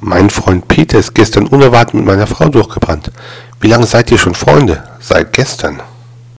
Mein Freund Peter ist gestern unerwartet mit meiner Frau durchgebrannt. Wie lange seid ihr schon Freunde? Seit gestern.